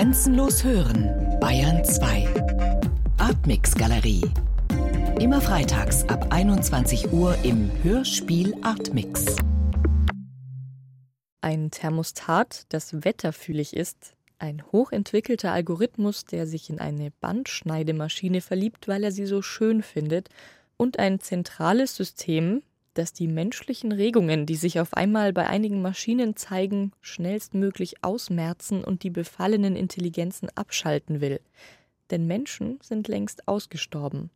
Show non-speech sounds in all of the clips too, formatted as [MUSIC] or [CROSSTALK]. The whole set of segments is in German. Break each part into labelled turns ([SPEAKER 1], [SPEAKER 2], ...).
[SPEAKER 1] Grenzenlos hören, Bayern 2. Artmix Galerie. Immer freitags ab 21 Uhr im Hörspiel Artmix.
[SPEAKER 2] Ein Thermostat, das wetterfühlig ist, ein hochentwickelter Algorithmus, der sich in eine Bandschneidemaschine verliebt, weil er sie so schön findet, und ein zentrales System, das die menschlichen Regungen, die sich auf einmal bei einigen Maschinen zeigen, schnellstmöglich ausmerzen und die befallenen Intelligenzen abschalten will. Denn Menschen sind längst ausgestorben.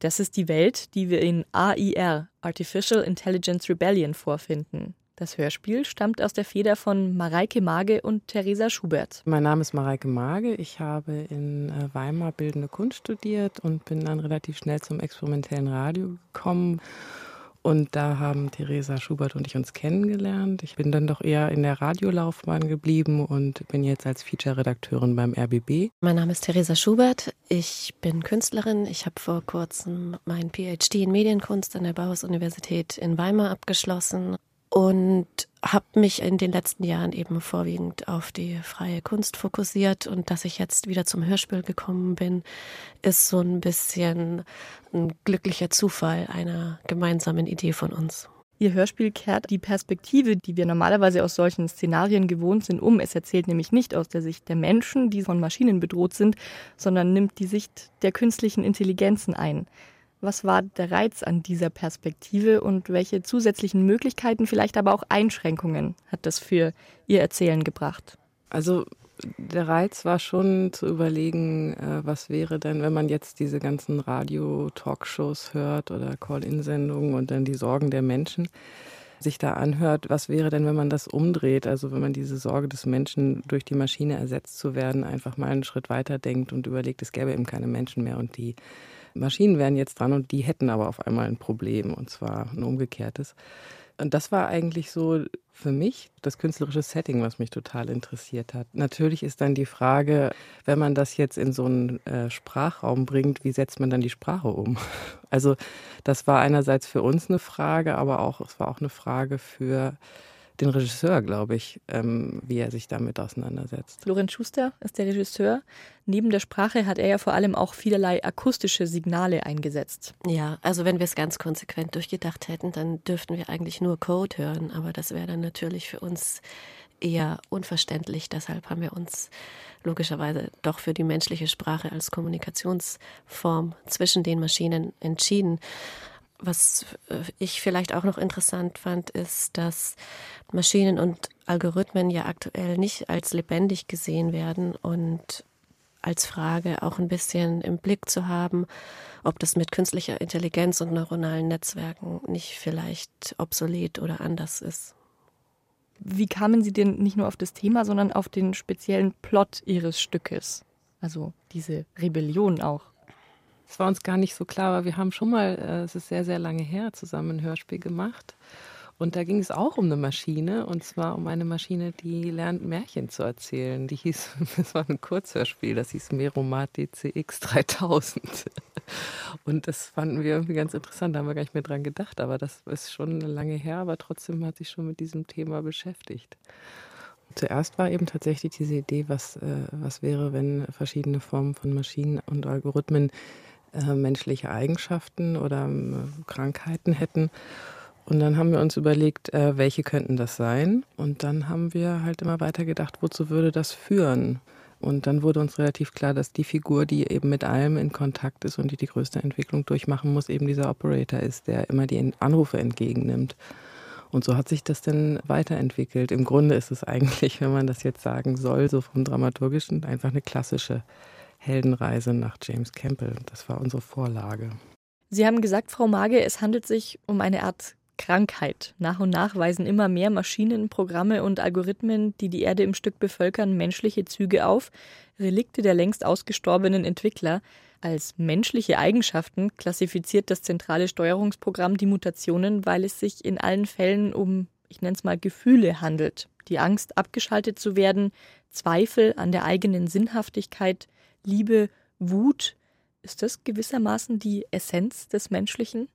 [SPEAKER 2] Das ist die Welt, die wir in AIR, Artificial Intelligence Rebellion, vorfinden. Das Hörspiel stammt aus der Feder von Mareike Mage und Theresa Schubert.
[SPEAKER 3] Mein Name ist Mareike Mage. Ich habe in äh, Weimar Bildende Kunst studiert und bin dann relativ schnell zum experimentellen Radio gekommen. Und da haben Theresa Schubert und ich uns kennengelernt. Ich bin dann doch eher in der Radiolaufbahn geblieben und bin jetzt als Feature-Redakteurin beim RBB.
[SPEAKER 4] Mein Name ist Theresa Schubert. Ich bin Künstlerin. Ich habe vor kurzem meinen PhD in Medienkunst an der Bauhaus-Universität in Weimar abgeschlossen und habe mich in den letzten Jahren eben vorwiegend auf die freie Kunst fokussiert und dass ich jetzt wieder zum Hörspiel gekommen bin, ist so ein bisschen ein glücklicher Zufall einer gemeinsamen Idee von uns.
[SPEAKER 2] Ihr Hörspiel kehrt die Perspektive, die wir normalerweise aus solchen Szenarien gewohnt sind, um. Es erzählt nämlich nicht aus der Sicht der Menschen, die von Maschinen bedroht sind, sondern nimmt die Sicht der künstlichen Intelligenzen ein. Was war der Reiz an dieser Perspektive und welche zusätzlichen Möglichkeiten, vielleicht aber auch Einschränkungen hat das für Ihr Erzählen gebracht?
[SPEAKER 3] Also der Reiz war schon zu überlegen, äh, was wäre denn, wenn man jetzt diese ganzen Radio-Talkshows hört oder Call-in-Sendungen und dann die Sorgen der Menschen sich da anhört, was wäre denn, wenn man das umdreht? Also wenn man diese Sorge des Menschen durch die Maschine ersetzt zu werden, einfach mal einen Schritt weiter denkt und überlegt, es gäbe eben keine Menschen mehr und die Maschinen wären jetzt dran und die hätten aber auf einmal ein Problem und zwar ein umgekehrtes. Und das war eigentlich so für mich das künstlerische Setting, was mich total interessiert hat. Natürlich ist dann die Frage, wenn man das jetzt in so einen äh, Sprachraum bringt, wie setzt man dann die Sprache um? Also das war einerseits für uns eine Frage, aber auch es war auch eine Frage für den Regisseur, glaube ich, ähm, wie er sich damit auseinandersetzt.
[SPEAKER 2] Florian Schuster ist der Regisseur. Neben der Sprache hat er ja vor allem auch vielerlei akustische Signale eingesetzt.
[SPEAKER 4] Ja, also wenn wir es ganz konsequent durchgedacht hätten, dann dürften wir eigentlich nur Code hören, aber das wäre dann natürlich für uns eher unverständlich. Deshalb haben wir uns logischerweise doch für die menschliche Sprache als Kommunikationsform zwischen den Maschinen entschieden. Was äh, ich vielleicht auch noch interessant fand, ist, dass Maschinen und Algorithmen ja aktuell nicht als lebendig gesehen werden und als Frage auch ein bisschen im Blick zu haben, ob das mit künstlicher Intelligenz und neuronalen Netzwerken nicht vielleicht obsolet oder anders ist.
[SPEAKER 2] Wie kamen Sie denn nicht nur auf das Thema, sondern auf den speziellen Plot Ihres Stückes? Also diese Rebellion auch.
[SPEAKER 3] Es war uns gar nicht so klar, aber wir haben schon mal, äh, es ist sehr, sehr lange her, zusammen ein Hörspiel gemacht. Und da ging es auch um eine Maschine, und zwar um eine Maschine, die lernt, Märchen zu erzählen. Die hieß, [LAUGHS] das war ein Kurzhörspiel, das hieß Meromat DCX 3000. Und das fanden wir irgendwie ganz interessant, da haben wir gar nicht mehr dran gedacht, aber das ist schon lange her, aber trotzdem hat sich schon mit diesem Thema beschäftigt. Zuerst war eben tatsächlich diese Idee, was, äh, was wäre, wenn verschiedene Formen von Maschinen und Algorithmen äh, menschliche Eigenschaften oder äh, Krankheiten hätten. Und dann haben wir uns überlegt, äh, welche könnten das sein? Und dann haben wir halt immer weiter gedacht, wozu würde das führen? Und dann wurde uns relativ klar, dass die Figur, die eben mit allem in Kontakt ist und die die größte Entwicklung durchmachen muss, eben dieser Operator ist, der immer die Anrufe entgegennimmt. Und so hat sich das dann weiterentwickelt. Im Grunde ist es eigentlich, wenn man das jetzt sagen soll, so vom Dramaturgischen einfach eine klassische Heldenreise nach James Campbell. Das war unsere Vorlage.
[SPEAKER 2] Sie haben gesagt, Frau Mage, es handelt sich um eine Art Krankheit. Nach und nach weisen immer mehr Maschinen, Programme und Algorithmen, die die Erde im Stück bevölkern, menschliche Züge auf, Relikte der längst ausgestorbenen Entwickler. Als menschliche Eigenschaften klassifiziert das zentrale Steuerungsprogramm die Mutationen, weil es sich in allen Fällen um, ich nenne es mal, Gefühle handelt. Die Angst, abgeschaltet zu werden, Zweifel an der eigenen Sinnhaftigkeit, Liebe, Wut. Ist das gewissermaßen die Essenz des Menschlichen?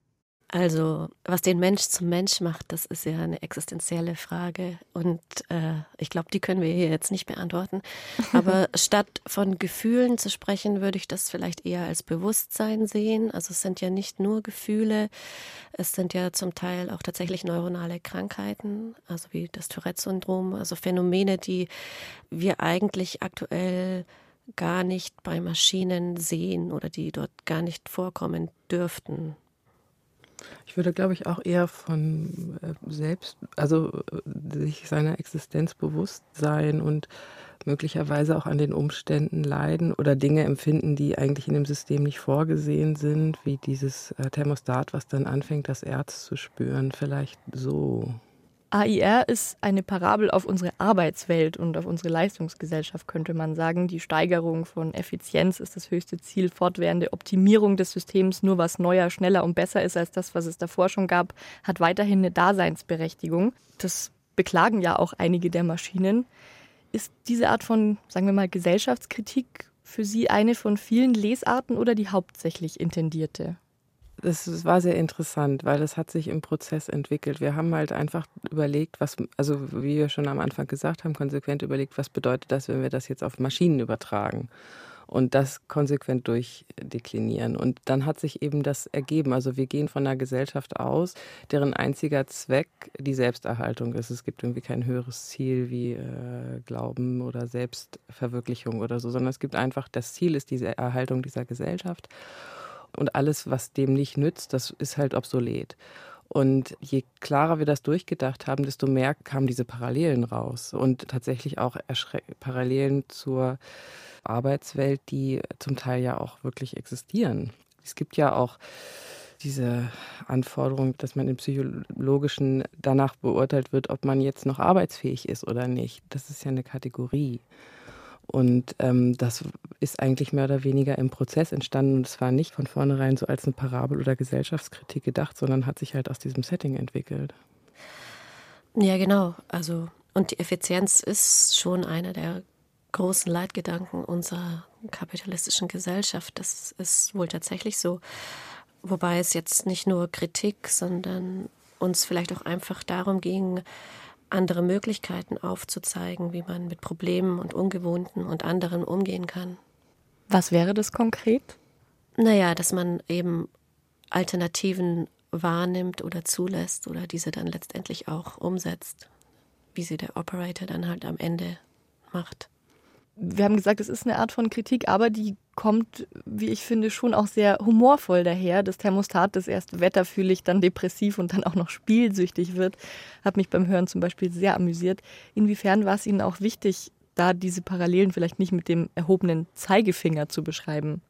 [SPEAKER 4] Also, was den Mensch zum Mensch macht, das ist ja eine existenzielle Frage. Und äh, ich glaube, die können wir hier jetzt nicht beantworten. Aber [LAUGHS] statt von Gefühlen zu sprechen, würde ich das vielleicht eher als Bewusstsein sehen. Also es sind ja nicht nur Gefühle, es sind ja zum Teil auch tatsächlich neuronale Krankheiten, also wie das Tourette-Syndrom, also Phänomene, die wir eigentlich aktuell gar nicht bei Maschinen sehen oder die dort gar nicht vorkommen dürften.
[SPEAKER 3] Ich würde, glaube ich, auch eher von äh, selbst, also äh, sich seiner Existenz bewusst sein und möglicherweise auch an den Umständen leiden oder Dinge empfinden, die eigentlich in dem System nicht vorgesehen sind, wie dieses äh, Thermostat, was dann anfängt, das Erz zu spüren. Vielleicht so.
[SPEAKER 2] AIR ist eine Parabel auf unsere Arbeitswelt und auf unsere Leistungsgesellschaft, könnte man sagen. Die Steigerung von Effizienz ist das höchste Ziel, fortwährende Optimierung des Systems. Nur was neuer, schneller und besser ist als das, was es davor schon gab, hat weiterhin eine Daseinsberechtigung. Das beklagen ja auch einige der Maschinen. Ist diese Art von, sagen wir mal, Gesellschaftskritik für Sie eine von vielen Lesarten oder die hauptsächlich intendierte?
[SPEAKER 3] Das war sehr interessant, weil es hat sich im Prozess entwickelt. Wir haben halt einfach überlegt, was, also wie wir schon am Anfang gesagt haben, konsequent überlegt, was bedeutet das, wenn wir das jetzt auf Maschinen übertragen und das konsequent durchdeklinieren. Und dann hat sich eben das ergeben. Also wir gehen von einer Gesellschaft aus, deren einziger Zweck die Selbsterhaltung ist. Es gibt irgendwie kein höheres Ziel wie äh, Glauben oder Selbstverwirklichung oder so, sondern es gibt einfach, das Ziel ist diese Erhaltung dieser Gesellschaft. Und alles, was dem nicht nützt, das ist halt obsolet. Und je klarer wir das durchgedacht haben, desto mehr kamen diese Parallelen raus. Und tatsächlich auch Parallelen zur Arbeitswelt, die zum Teil ja auch wirklich existieren. Es gibt ja auch diese Anforderung, dass man im Psychologischen danach beurteilt wird, ob man jetzt noch arbeitsfähig ist oder nicht. Das ist ja eine Kategorie. Und ähm, das ist eigentlich mehr oder weniger im Prozess entstanden und es war nicht von vornherein so als eine Parabel oder Gesellschaftskritik gedacht, sondern hat sich halt aus diesem Setting entwickelt.
[SPEAKER 4] Ja, genau. Also, und die Effizienz ist schon einer der großen Leitgedanken unserer kapitalistischen Gesellschaft. Das ist wohl tatsächlich so. Wobei es jetzt nicht nur Kritik, sondern uns vielleicht auch einfach darum ging, andere Möglichkeiten aufzuzeigen, wie man mit Problemen und Ungewohnten und anderen umgehen kann.
[SPEAKER 2] Was wäre das konkret?
[SPEAKER 4] Naja, dass man eben Alternativen wahrnimmt oder zulässt oder diese dann letztendlich auch umsetzt, wie sie der Operator dann halt am Ende macht
[SPEAKER 2] wir haben gesagt, es ist eine Art von Kritik, aber die kommt, wie ich finde, schon auch sehr humorvoll daher. Das Thermostat, das erst wetterfühlig, dann depressiv und dann auch noch spielsüchtig wird, hat mich beim Hören zum Beispiel sehr amüsiert. Inwiefern war es Ihnen auch wichtig, da diese Parallelen vielleicht nicht mit dem erhobenen Zeigefinger zu beschreiben?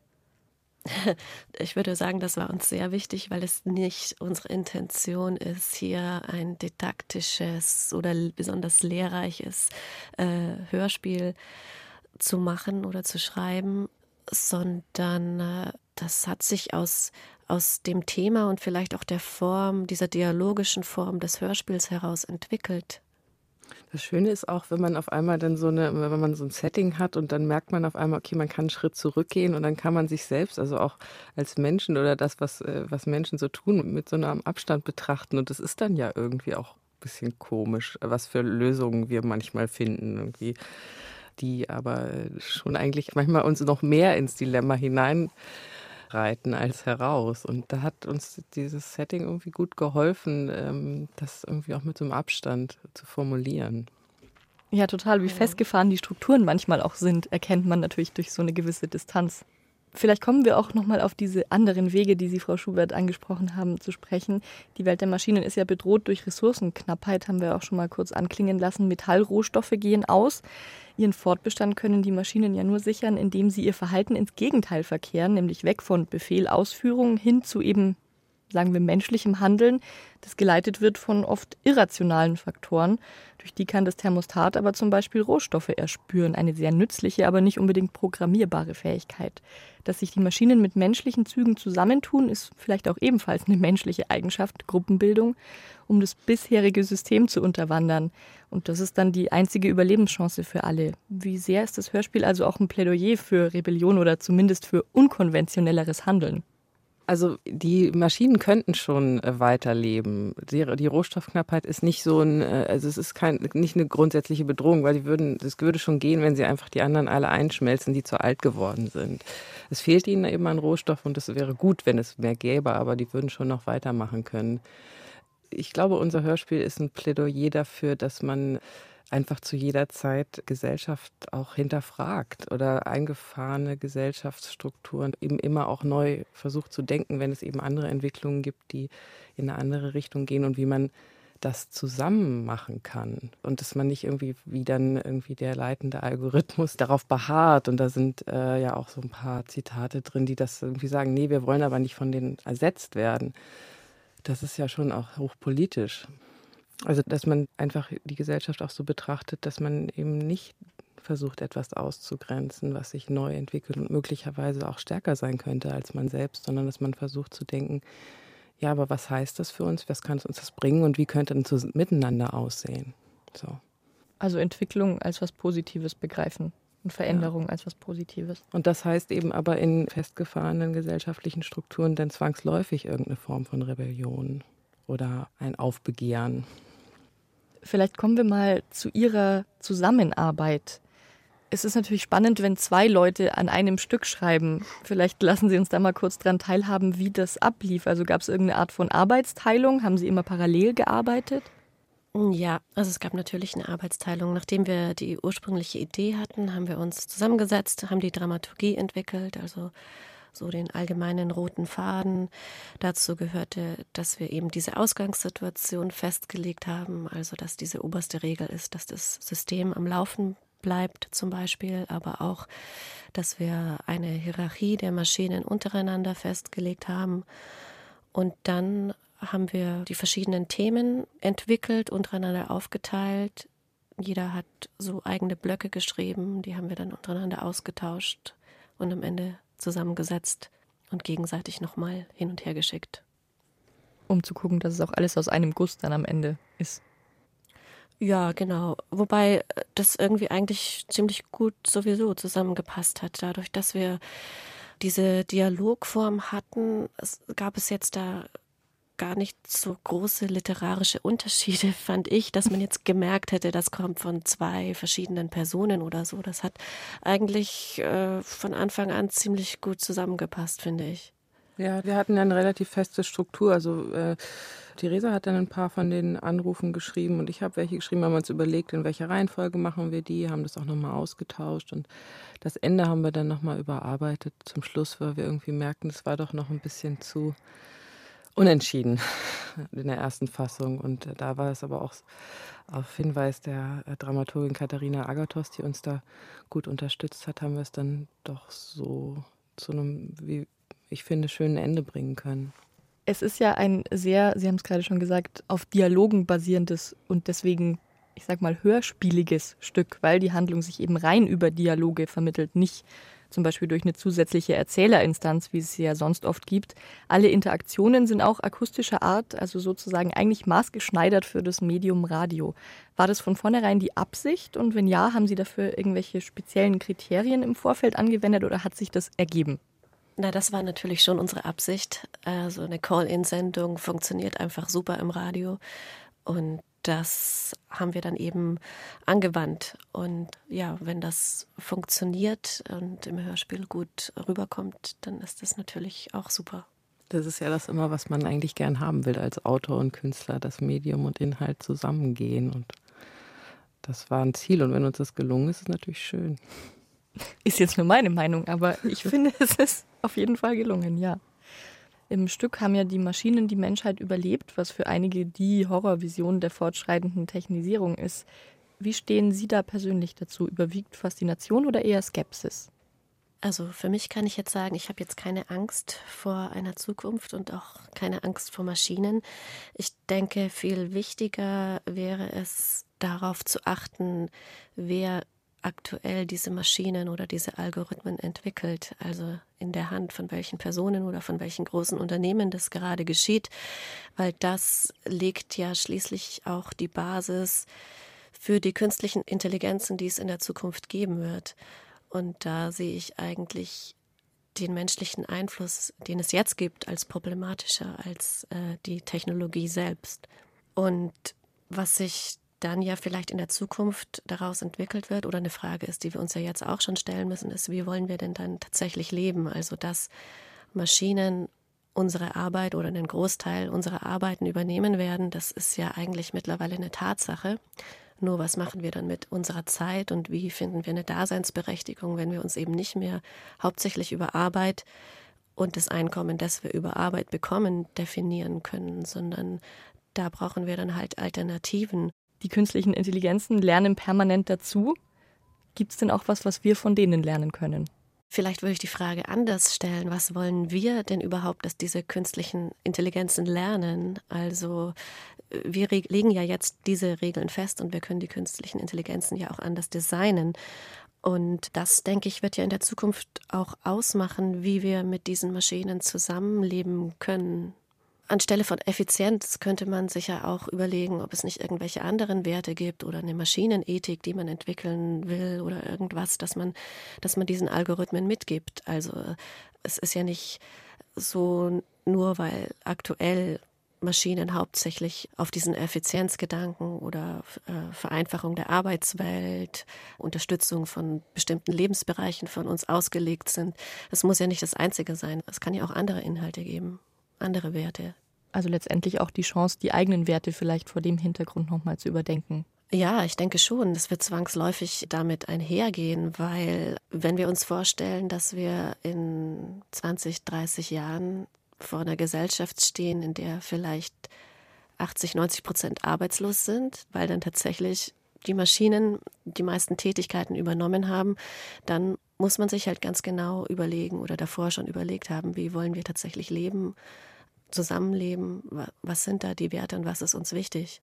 [SPEAKER 2] [LAUGHS]
[SPEAKER 4] Ich würde sagen, das war uns sehr wichtig, weil es nicht unsere Intention ist, hier ein didaktisches oder besonders lehrreiches äh, Hörspiel zu machen oder zu schreiben, sondern äh, das hat sich aus, aus dem Thema und vielleicht auch der Form, dieser dialogischen Form des Hörspiels heraus entwickelt.
[SPEAKER 3] Das Schöne ist auch, wenn man auf einmal dann so eine, wenn man so ein Setting hat und dann merkt man auf einmal, okay, man kann einen Schritt zurückgehen und dann kann man sich selbst, also auch als Menschen oder das, was, äh, was Menschen so tun, mit so einem Abstand betrachten. Und das ist dann ja irgendwie auch ein bisschen komisch, was für Lösungen wir manchmal finden. Irgendwie die aber schon eigentlich manchmal uns noch mehr ins Dilemma hineinreiten als heraus. Und da hat uns dieses Setting irgendwie gut geholfen, ähm, das irgendwie auch mit so einem Abstand zu formulieren.
[SPEAKER 2] Ja, total. Wie festgefahren die Strukturen manchmal auch sind, erkennt man natürlich durch so eine gewisse Distanz. Vielleicht kommen wir auch nochmal auf diese anderen Wege, die Sie, Frau Schubert, angesprochen haben, zu sprechen. Die Welt der Maschinen ist ja bedroht durch Ressourcenknappheit, haben wir auch schon mal kurz anklingen lassen. Metallrohstoffe gehen aus. Ihren Fortbestand können die Maschinen ja nur sichern, indem sie ihr Verhalten ins Gegenteil verkehren, nämlich weg von Befehlausführung hin zu eben sagen wir, menschlichem Handeln, das geleitet wird von oft irrationalen Faktoren. Durch die kann das Thermostat aber zum Beispiel Rohstoffe erspüren, eine sehr nützliche, aber nicht unbedingt programmierbare Fähigkeit. Dass sich die Maschinen mit menschlichen Zügen zusammentun, ist vielleicht auch ebenfalls eine menschliche Eigenschaft, Gruppenbildung, um das bisherige System zu unterwandern. Und das ist dann die einzige Überlebenschance für alle. Wie sehr ist das Hörspiel also auch ein Plädoyer für Rebellion oder zumindest für unkonventionelleres Handeln?
[SPEAKER 3] Also die Maschinen könnten schon äh, weiterleben. Die, die, Rohstoffknappheit ist nicht so ein, äh, also es ist kein, nicht eine grundsätzliche Bedrohung, weil die würden, es würde schon gehen, wenn sie einfach die anderen alle einschmelzen, die zu alt geworden sind. Es fehlt ihnen eben an Rohstoff und es wäre gut, wenn es mehr gäbe, aber die würden schon noch weitermachen können. Ich glaube, unser Hörspiel ist ein Plädoyer dafür, dass man einfach zu jeder Zeit Gesellschaft auch hinterfragt oder eingefahrene Gesellschaftsstrukturen eben immer auch neu versucht zu denken, wenn es eben andere Entwicklungen gibt, die in eine andere Richtung gehen und wie man das zusammen machen kann und dass man nicht irgendwie wie dann irgendwie der leitende Algorithmus darauf beharrt und da sind äh, ja auch so ein paar Zitate drin, die das irgendwie sagen, nee, wir wollen aber nicht von denen ersetzt werden. Das ist ja schon auch hochpolitisch. Also, dass man einfach die Gesellschaft auch so betrachtet, dass man eben nicht versucht, etwas auszugrenzen, was sich neu entwickelt und möglicherweise auch stärker sein könnte als man selbst, sondern dass man versucht zu denken, ja, aber was heißt das für uns? Was kann uns das bringen und wie könnte ein Miteinander aussehen? So.
[SPEAKER 2] Also Entwicklung als was Positives begreifen und Veränderung ja. als was Positives.
[SPEAKER 3] Und das heißt eben aber in festgefahrenen gesellschaftlichen Strukturen dann zwangsläufig irgendeine Form von Rebellion oder ein Aufbegehren.
[SPEAKER 2] Vielleicht kommen wir mal zu Ihrer Zusammenarbeit. Es ist natürlich spannend, wenn zwei Leute an einem Stück schreiben. Vielleicht lassen Sie uns da mal kurz dran teilhaben, wie das ablief. Also gab es irgendeine Art von Arbeitsteilung? Haben Sie immer parallel gearbeitet?
[SPEAKER 4] Ja, also es gab natürlich eine Arbeitsteilung. Nachdem wir die ursprüngliche Idee hatten, haben wir uns zusammengesetzt, haben die Dramaturgie entwickelt, also so den allgemeinen roten Faden. Dazu gehörte, dass wir eben diese Ausgangssituation festgelegt haben, also dass diese oberste Regel ist, dass das System am Laufen bleibt zum Beispiel, aber auch, dass wir eine Hierarchie der Maschinen untereinander festgelegt haben. Und dann haben wir die verschiedenen Themen entwickelt, untereinander aufgeteilt. Jeder hat so eigene Blöcke geschrieben, die haben wir dann untereinander ausgetauscht und am Ende zusammengesetzt und gegenseitig nochmal hin und her geschickt.
[SPEAKER 2] Um zu gucken, dass es auch alles aus einem Guss dann am Ende ist.
[SPEAKER 4] Ja, genau. Wobei äh, das irgendwie eigentlich ziemlich gut sowieso zusammengepasst hat. Dadurch, dass wir diese Dialogform hatten, es gab es jetzt da gar nicht so große literarische Unterschiede, [LAUGHS] fand ich, dass man jetzt gemerkt hätte, das kommt von zwei verschiedenen Personen oder so. Das hat eigentlich äh, von Anfang an ziemlich gut zusammengepasst, finde ich.
[SPEAKER 3] Ja, wir hatten ja eine relativ feste Struktur. Also äh, Theresa hat dann ein paar von den Anrufen geschrieben und ich habe welche geschrieben, haben uns überlegt, in welcher Reihenfolge machen wir die, haben das auch nochmal ausgetauscht und das Ende haben wir dann nochmal überarbeitet zum Schluss, weil wir irgendwie merkten, es war doch noch ein bisschen zu unentschieden [LAUGHS] in der ersten Fassung. Und da war es aber auch auf Hinweis der äh, Dramaturgin Katharina Agathos, die uns da gut unterstützt hat, haben wir es dann doch so zu einem, wie ich finde, schönen Ende bringen können.
[SPEAKER 2] Es ist ja ein sehr, Sie haben es gerade schon gesagt, auf Dialogen basierendes und deswegen, ich sag mal, hörspieliges Stück, weil die Handlung sich eben rein über Dialoge vermittelt, nicht zum Beispiel durch eine zusätzliche Erzählerinstanz, wie es sie ja sonst oft gibt. Alle Interaktionen sind auch akustischer Art, also sozusagen eigentlich maßgeschneidert für das Medium Radio. War das von vornherein die Absicht und wenn ja, haben Sie dafür irgendwelche speziellen Kriterien im Vorfeld angewendet oder hat sich das ergeben?
[SPEAKER 4] Na, das war natürlich schon unsere Absicht. Also eine Call-in-Sendung funktioniert einfach super im Radio. Und das haben wir dann eben angewandt. Und ja, wenn das funktioniert und im Hörspiel gut rüberkommt, dann ist das natürlich auch super.
[SPEAKER 3] Das ist ja das immer, was man eigentlich gern haben will als Autor und Künstler, dass Medium und Inhalt zusammengehen. Und das war ein Ziel. Und wenn uns das gelungen ist, ist es natürlich schön.
[SPEAKER 2] Ist jetzt nur meine Meinung, aber ich [LAUGHS] finde, es ist auf jeden Fall gelungen, ja. Im Stück haben ja die Maschinen die Menschheit überlebt, was für einige die Horrorvision der fortschreitenden Technisierung ist. Wie stehen Sie da persönlich dazu? Überwiegt Faszination oder eher Skepsis?
[SPEAKER 4] Also für mich kann ich jetzt sagen, ich habe jetzt keine Angst vor einer Zukunft und auch keine Angst vor Maschinen. Ich denke, viel wichtiger wäre es darauf zu achten, wer aktuell diese Maschinen oder diese Algorithmen entwickelt, also in der Hand von welchen Personen oder von welchen großen Unternehmen das gerade geschieht, weil das legt ja schließlich auch die Basis für die künstlichen Intelligenzen, die es in der Zukunft geben wird. Und da sehe ich eigentlich den menschlichen Einfluss, den es jetzt gibt, als problematischer als äh, die Technologie selbst. Und was sich dann ja vielleicht in der Zukunft daraus entwickelt wird oder eine Frage ist, die wir uns ja jetzt auch schon stellen müssen, ist, wie wollen wir denn dann tatsächlich leben? Also, dass Maschinen unsere Arbeit oder einen Großteil unserer Arbeiten übernehmen werden, das ist ja eigentlich mittlerweile eine Tatsache. Nur was machen wir dann mit unserer Zeit und wie finden wir eine Daseinsberechtigung, wenn wir uns eben nicht mehr hauptsächlich über Arbeit und das Einkommen, das wir über Arbeit bekommen, definieren können, sondern da brauchen wir dann halt Alternativen.
[SPEAKER 2] Die künstlichen Intelligenzen lernen permanent dazu. Gibt es denn auch was, was wir von denen lernen können?
[SPEAKER 4] Vielleicht würde ich die Frage anders stellen. Was wollen wir denn überhaupt, dass diese künstlichen Intelligenzen lernen? Also wir legen ja jetzt diese Regeln fest und wir können die künstlichen Intelligenzen ja auch anders designen. Und das, denke ich, wird ja in der Zukunft auch ausmachen, wie wir mit diesen Maschinen zusammenleben können. Anstelle von Effizienz könnte man sich ja auch überlegen, ob es nicht irgendwelche anderen Werte gibt oder eine Maschinenethik, die man entwickeln will oder irgendwas, dass man, dass man diesen Algorithmen mitgibt. Also es ist ja nicht so nur, weil aktuell Maschinen hauptsächlich auf diesen Effizienzgedanken oder äh, Vereinfachung der Arbeitswelt, Unterstützung von bestimmten Lebensbereichen von uns ausgelegt sind. Es muss ja nicht das Einzige sein. Es kann ja auch andere Inhalte geben andere Werte.
[SPEAKER 2] Also letztendlich auch die Chance, die eigenen Werte vielleicht vor dem Hintergrund nochmal zu überdenken.
[SPEAKER 4] Ja, ich denke schon. Das wird zwangsläufig damit einhergehen, weil wenn wir uns vorstellen, dass wir in 20, 30 Jahren vor einer Gesellschaft stehen, in der vielleicht 80, 90 Prozent arbeitslos sind, weil dann tatsächlich die Maschinen die meisten Tätigkeiten übernommen haben, dann muss man sich halt ganz genau überlegen oder davor schon überlegt haben, wie wollen wir tatsächlich leben, zusammenleben, was sind da die Werte und was ist uns wichtig.